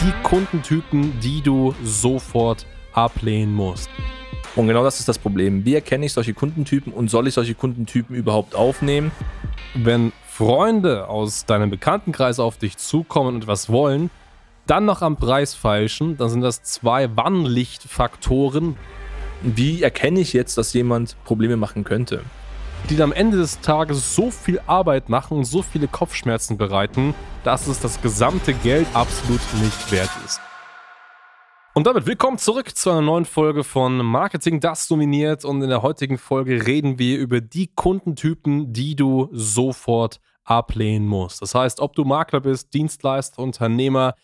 die Kundentypen, die du sofort ablehnen musst. Und genau das ist das Problem. Wie erkenne ich solche Kundentypen und soll ich solche Kundentypen überhaupt aufnehmen? Wenn Freunde aus deinem Bekanntenkreis auf dich zukommen und was wollen, dann noch am Preis feilschen, dann sind das zwei Warnlichtfaktoren. Wie erkenne ich jetzt, dass jemand Probleme machen könnte? Die am Ende des Tages so viel Arbeit machen und so viele Kopfschmerzen bereiten, dass es das gesamte Geld absolut nicht wert ist. Und damit willkommen zurück zu einer neuen Folge von Marketing, das dominiert. Und in der heutigen Folge reden wir über die Kundentypen, die du sofort ablehnen musst. Das heißt, ob du Makler bist, Dienstleister, Unternehmer,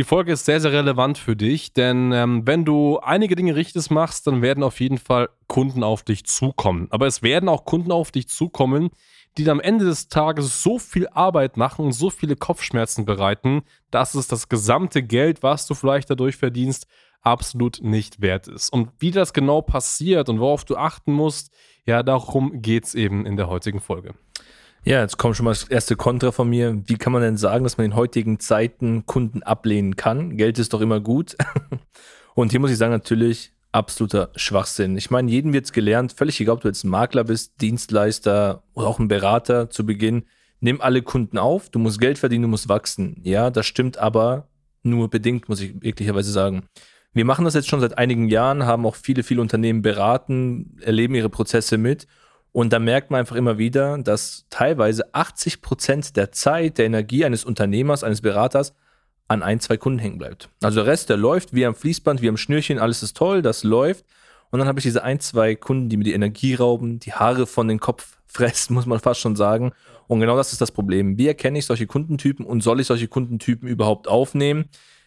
die Folge ist sehr, sehr relevant für dich, denn ähm, wenn du einige Dinge richtig machst, dann werden auf jeden Fall Kunden auf dich zukommen. Aber es werden auch Kunden auf dich zukommen, die am Ende des Tages so viel Arbeit machen und so viele Kopfschmerzen bereiten, dass es das gesamte Geld, was du vielleicht dadurch verdienst, absolut nicht wert ist. Und wie das genau passiert und worauf du achten musst, ja, darum geht es eben in der heutigen Folge. Ja, jetzt kommt schon mal das erste Kontra von mir. Wie kann man denn sagen, dass man in heutigen Zeiten Kunden ablehnen kann? Geld ist doch immer gut. Und hier muss ich sagen, natürlich absoluter Schwachsinn. Ich meine, wird es gelernt, völlig egal, ob du jetzt ein Makler bist, Dienstleister oder auch ein Berater zu Beginn. Nimm alle Kunden auf, du musst Geld verdienen, du musst wachsen. Ja, das stimmt aber nur bedingt, muss ich wirklicherweise sagen. Wir machen das jetzt schon seit einigen Jahren, haben auch viele, viele Unternehmen beraten, erleben ihre Prozesse mit und da merkt man einfach immer wieder, dass teilweise 80 Prozent der Zeit, der Energie eines Unternehmers, eines Beraters an ein, zwei Kunden hängen bleibt. Also der Rest, der läuft wie am Fließband, wie am Schnürchen, alles ist toll, das läuft. Und dann habe ich diese ein, zwei Kunden, die mir die Energie rauben, die Haare von den Kopf fressen, muss man fast schon sagen. Und genau das ist das Problem. Wie erkenne ich solche Kundentypen und soll ich solche Kundentypen überhaupt aufnehmen?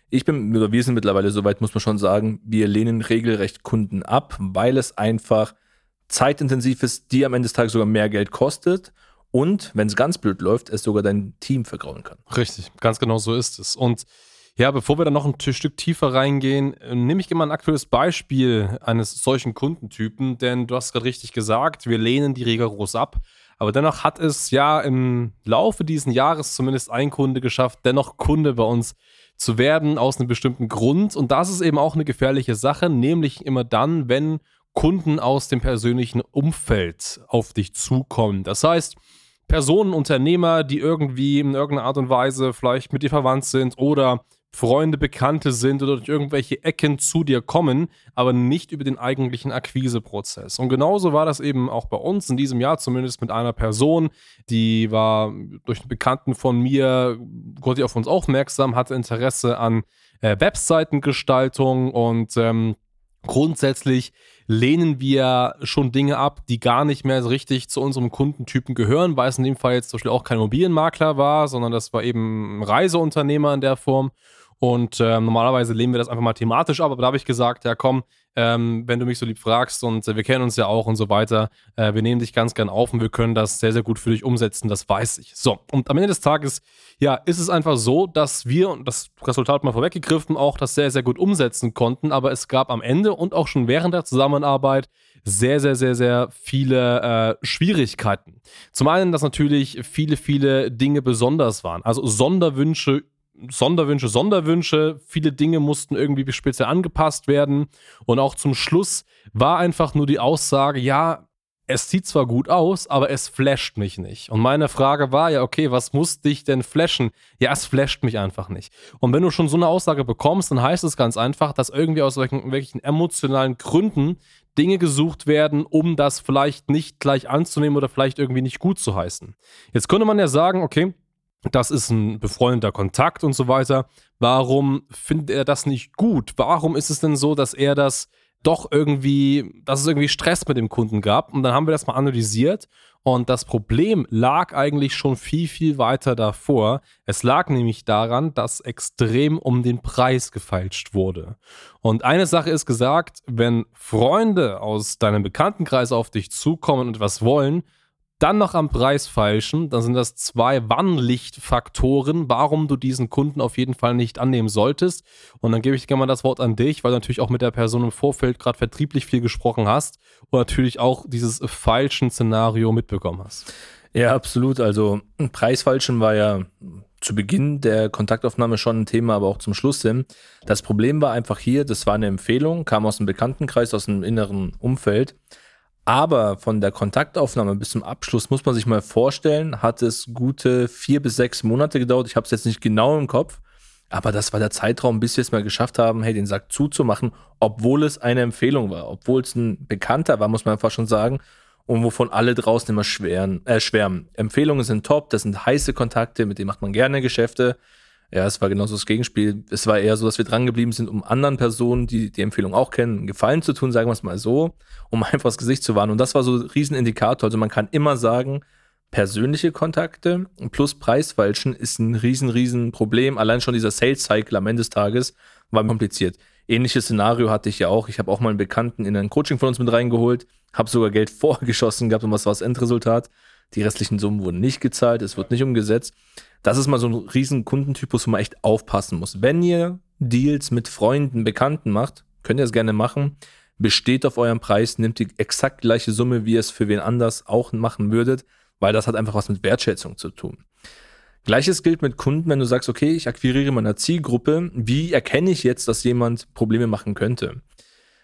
Ich bin, oder wir sind mittlerweile soweit, muss man schon sagen, wir lehnen regelrecht Kunden ab, weil es einfach zeitintensiv ist, die am Ende des Tages sogar mehr Geld kostet und, wenn es ganz blöd läuft, es sogar dein Team vergrauen kann. Richtig, ganz genau so ist es. Und ja, bevor wir dann noch ein Stück tiefer reingehen, äh, nehme ich immer ein aktuelles Beispiel eines solchen Kundentypen, denn du hast gerade richtig gesagt, wir lehnen die rigoros ab. Aber dennoch hat es ja im Laufe dieses Jahres zumindest ein Kunde geschafft, dennoch Kunde bei uns zu werden aus einem bestimmten Grund. Und das ist eben auch eine gefährliche Sache, nämlich immer dann, wenn Kunden aus dem persönlichen Umfeld auf dich zukommen. Das heißt, Personen, Unternehmer, die irgendwie in irgendeiner Art und Weise vielleicht mit dir verwandt sind oder Freunde, Bekannte sind oder durch irgendwelche Ecken zu dir kommen, aber nicht über den eigentlichen Akquiseprozess. Und genauso war das eben auch bei uns in diesem Jahr, zumindest mit einer Person, die war durch einen Bekannten von mir, wurde auf uns aufmerksam, hatte Interesse an äh, Webseitengestaltung und ähm, grundsätzlich lehnen wir schon Dinge ab, die gar nicht mehr so richtig zu unserem Kundentypen gehören, weil es in dem Fall jetzt zum Beispiel auch kein Immobilienmakler war, sondern das war eben ein Reiseunternehmer in der Form. Und äh, normalerweise lehnen wir das einfach mal thematisch ab, aber da habe ich gesagt, ja komm, ähm, wenn du mich so lieb fragst und äh, wir kennen uns ja auch und so weiter, äh, wir nehmen dich ganz gern auf und wir können das sehr, sehr gut für dich umsetzen, das weiß ich. So, und am Ende des Tages, ja, ist es einfach so, dass wir, und das Resultat mal vorweggegriffen, auch das sehr, sehr gut umsetzen konnten, aber es gab am Ende und auch schon während der Zusammenarbeit sehr, sehr, sehr, sehr viele äh, Schwierigkeiten. Zum einen, dass natürlich viele, viele Dinge besonders waren. Also Sonderwünsche Sonderwünsche, Sonderwünsche. Viele Dinge mussten irgendwie speziell angepasst werden. Und auch zum Schluss war einfach nur die Aussage, ja, es sieht zwar gut aus, aber es flasht mich nicht. Und meine Frage war ja, okay, was muss dich denn flashen? Ja, es flasht mich einfach nicht. Und wenn du schon so eine Aussage bekommst, dann heißt es ganz einfach, dass irgendwie aus welchen, welchen emotionalen Gründen Dinge gesucht werden, um das vielleicht nicht gleich anzunehmen oder vielleicht irgendwie nicht gut zu heißen. Jetzt könnte man ja sagen, okay, das ist ein befreundeter Kontakt und so weiter. Warum findet er das nicht gut? Warum ist es denn so, dass er das doch irgendwie, dass es irgendwie Stress mit dem Kunden gab? Und dann haben wir das mal analysiert und das Problem lag eigentlich schon viel, viel weiter davor. Es lag nämlich daran, dass extrem um den Preis gefeilscht wurde. Und eine Sache ist gesagt, wenn Freunde aus deinem Bekanntenkreis auf dich zukommen und was wollen, dann noch am Preis feilschen, dann sind das zwei Warnlichtfaktoren, warum du diesen Kunden auf jeden Fall nicht annehmen solltest. Und dann gebe ich gerne mal das Wort an dich, weil du natürlich auch mit der Person im Vorfeld gerade vertrieblich viel gesprochen hast und natürlich auch dieses falschen Szenario mitbekommen hast. Ja, absolut. Also Preisfalschen war ja zu Beginn der Kontaktaufnahme schon ein Thema, aber auch zum Schluss hin. Das Problem war einfach hier, das war eine Empfehlung, kam aus dem Bekanntenkreis, aus dem inneren Umfeld. Aber von der Kontaktaufnahme bis zum Abschluss muss man sich mal vorstellen, hat es gute vier bis sechs Monate gedauert. Ich habe es jetzt nicht genau im Kopf, aber das war der Zeitraum, bis wir es mal geschafft haben, hey, den Sack zuzumachen, obwohl es eine Empfehlung war, obwohl es ein Bekannter war, muss man einfach schon sagen und wovon alle draußen immer schweren, äh, schwärmen. Empfehlungen sind top, das sind heiße Kontakte, mit denen macht man gerne Geschäfte. Ja, es war genauso das Gegenspiel. Es war eher so, dass wir drangeblieben sind, um anderen Personen, die die Empfehlung auch kennen, Gefallen zu tun, sagen wir es mal so, um einfach das Gesicht zu wahren. Und das war so ein Riesenindikator. Also man kann immer sagen, persönliche Kontakte plus Preisfalschen ist ein riesen, riesen Problem. Allein schon dieser Sales Cycle am Ende des Tages war kompliziert. Ähnliches Szenario hatte ich ja auch. Ich habe auch mal einen Bekannten in ein Coaching von uns mit reingeholt, habe sogar Geld vorgeschossen gehabt und was war das Endresultat? Die restlichen Summen wurden nicht gezahlt, es wird nicht umgesetzt. Das ist mal so ein riesen Kundentypus, wo man echt aufpassen muss. Wenn ihr Deals mit Freunden, Bekannten macht, könnt ihr es gerne machen. Besteht auf eurem Preis, nehmt die exakt gleiche Summe, wie ihr es für wen anders auch machen würdet, weil das hat einfach was mit Wertschätzung zu tun. Gleiches gilt mit Kunden, wenn du sagst, okay, ich akquiriere meiner Zielgruppe, wie erkenne ich jetzt, dass jemand Probleme machen könnte?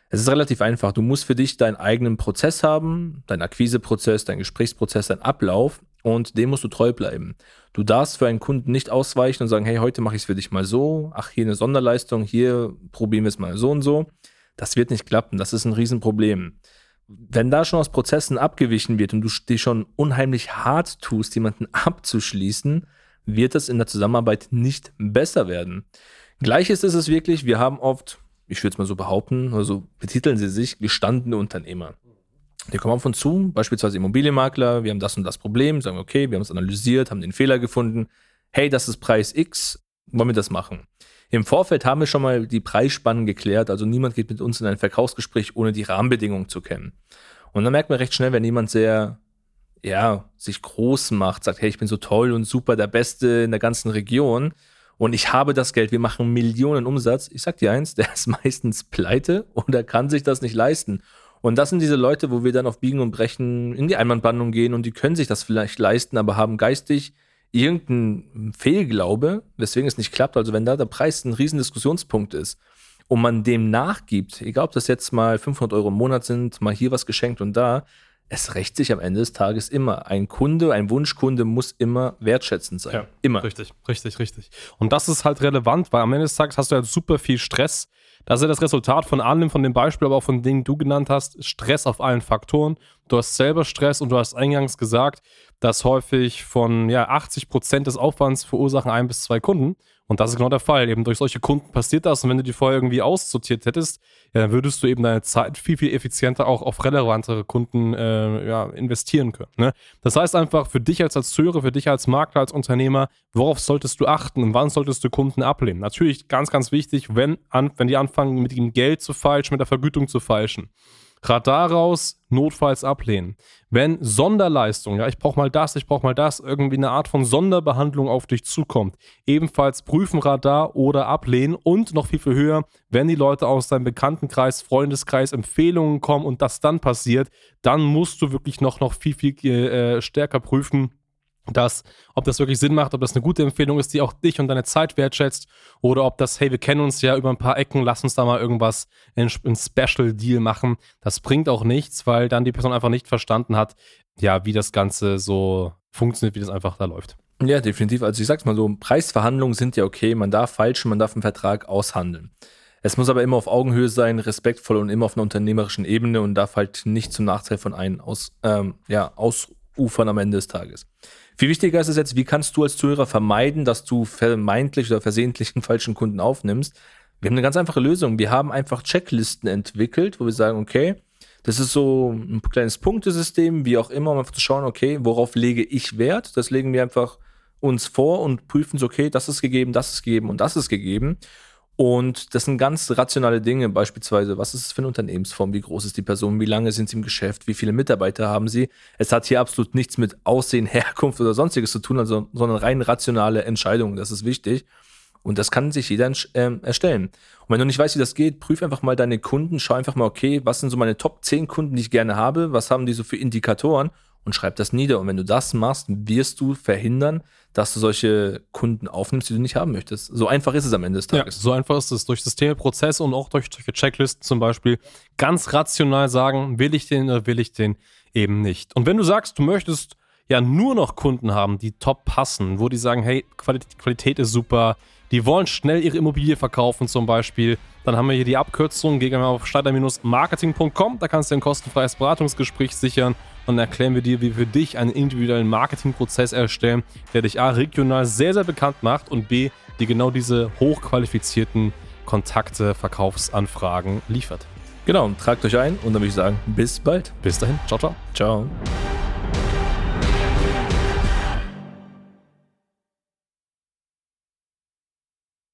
Es ist relativ einfach. Du musst für dich deinen eigenen Prozess haben, deinen Akquiseprozess, deinen Gesprächsprozess, deinen Ablauf und dem musst du treu bleiben. Du darfst für einen Kunden nicht ausweichen und sagen, hey, heute mache ich es für dich mal so, ach, hier eine Sonderleistung, hier probieren wir es mal so und so. Das wird nicht klappen. Das ist ein Riesenproblem. Wenn da schon aus Prozessen abgewichen wird und du dich schon unheimlich hart tust, jemanden abzuschließen, wird es in der Zusammenarbeit nicht besser werden. Gleiches ist es wirklich, wir haben oft, ich würde es mal so behaupten, also betiteln sie sich gestandene Unternehmer. Die kommen auf uns zu, beispielsweise Immobilienmakler, wir haben das und das Problem, sagen, okay, wir haben es analysiert, haben den Fehler gefunden, hey, das ist Preis X, wollen wir das machen? Im Vorfeld haben wir schon mal die Preisspannen geklärt, also niemand geht mit uns in ein Verkaufsgespräch, ohne die Rahmenbedingungen zu kennen. Und dann merkt man recht schnell, wenn jemand sehr ja, sich groß macht, sagt, hey, ich bin so toll und super, der Beste in der ganzen Region und ich habe das Geld, wir machen Millionen Umsatz. Ich sag dir eins, der ist meistens pleite oder kann sich das nicht leisten. Und das sind diese Leute, wo wir dann auf Biegen und Brechen in die Einwandbandung gehen und die können sich das vielleicht leisten, aber haben geistig irgendeinen Fehlglaube, weswegen es nicht klappt. Also wenn da der Preis ein riesen Diskussionspunkt ist und man dem nachgibt, egal ob das jetzt mal 500 Euro im Monat sind, mal hier was geschenkt und da, es rächt sich am Ende des Tages immer. Ein Kunde, ein Wunschkunde muss immer wertschätzend sein. Ja, immer. Richtig, richtig, richtig. Und das ist halt relevant, weil am Ende des Tages hast du ja super viel Stress. Das ist ja das Resultat von allem, von dem Beispiel, aber auch von Dingen, du genannt hast. Stress auf allen Faktoren. Du hast selber Stress und du hast eingangs gesagt, dass häufig von ja, 80 Prozent des Aufwands verursachen ein bis zwei Kunden. Und das ist genau der Fall. Eben durch solche Kunden passiert das. Und wenn du die vorher irgendwie aussortiert hättest, ja, dann würdest du eben deine Zeit viel, viel effizienter auch auf relevantere Kunden äh, ja, investieren können. Ne? Das heißt einfach für dich als Zuhörer, für dich als Makler, als Unternehmer, worauf solltest du achten und wann solltest du Kunden ablehnen? Natürlich ganz, ganz wichtig, wenn, an, wenn die anfangen, mit dem Geld zu falschen, mit der Vergütung zu falschen. Radar raus, notfalls ablehnen. Wenn Sonderleistung, ja, ich brauche mal das, ich brauche mal das, irgendwie eine Art von Sonderbehandlung auf dich zukommt, ebenfalls prüfen Radar oder ablehnen und noch viel, viel höher, wenn die Leute aus deinem Bekanntenkreis, Freundeskreis Empfehlungen kommen und das dann passiert, dann musst du wirklich noch, noch viel, viel äh, stärker prüfen, dass, ob das wirklich Sinn macht, ob das eine gute Empfehlung ist, die auch dich und deine Zeit wertschätzt, oder ob das, hey, wir kennen uns ja über ein paar Ecken, lass uns da mal irgendwas, ein, Special Deal machen. Das bringt auch nichts, weil dann die Person einfach nicht verstanden hat, ja, wie das Ganze so funktioniert, wie das einfach da läuft. Ja, definitiv. Also ich sag's mal so, Preisverhandlungen sind ja okay, man darf falschen, man darf einen Vertrag aushandeln. Es muss aber immer auf Augenhöhe sein, respektvoll und immer auf einer unternehmerischen Ebene und darf halt nicht zum Nachteil von einem aus, ähm, ja, ausufern am Ende des Tages. Viel wichtiger ist es jetzt, wie kannst du als Zuhörer vermeiden, dass du vermeintlich oder versehentlich einen falschen Kunden aufnimmst? Wir haben eine ganz einfache Lösung. Wir haben einfach Checklisten entwickelt, wo wir sagen, okay, das ist so ein kleines Punktesystem, wie auch immer, um einfach zu schauen, okay, worauf lege ich Wert? Das legen wir einfach uns vor und prüfen so, okay, das ist gegeben, das ist gegeben und das ist gegeben. Und das sind ganz rationale Dinge, beispielsweise, was ist es für eine Unternehmensform, wie groß ist die Person, wie lange sind sie im Geschäft, wie viele Mitarbeiter haben sie. Es hat hier absolut nichts mit Aussehen, Herkunft oder sonstiges zu tun, also, sondern rein rationale Entscheidungen, das ist wichtig. Und das kann sich jeder äh, erstellen. Und wenn du nicht weißt, wie das geht, prüf einfach mal deine Kunden, schau einfach mal, okay, was sind so meine Top 10 Kunden, die ich gerne habe, was haben die so für Indikatoren und schreib das nieder. Und wenn du das machst, wirst du verhindern, dass du solche Kunden aufnimmst, die du nicht haben möchtest. So einfach ist es am Ende des Tages. Ja, so einfach ist es. Durch Systeme, Prozesse und auch durch solche Checklisten zum Beispiel ganz rational sagen, will ich den oder will ich den eben nicht. Und wenn du sagst, du möchtest ja nur noch Kunden haben, die top passen, wo die sagen, hey, Qualität, Qualität ist super, die wollen schnell ihre Immobilie verkaufen zum Beispiel, dann haben wir hier die Abkürzung, geh mal auf starter-marketing.com, da kannst du ein kostenfreies Beratungsgespräch sichern dann erklären wir dir, wie wir für dich einen individuellen Marketingprozess erstellen, der dich A, regional sehr, sehr bekannt macht und B, dir genau diese hochqualifizierten Kontakte, Verkaufsanfragen liefert. Genau, tragt euch ein und dann würde ich sagen, bis bald. Bis dahin, ciao, ciao. Ciao.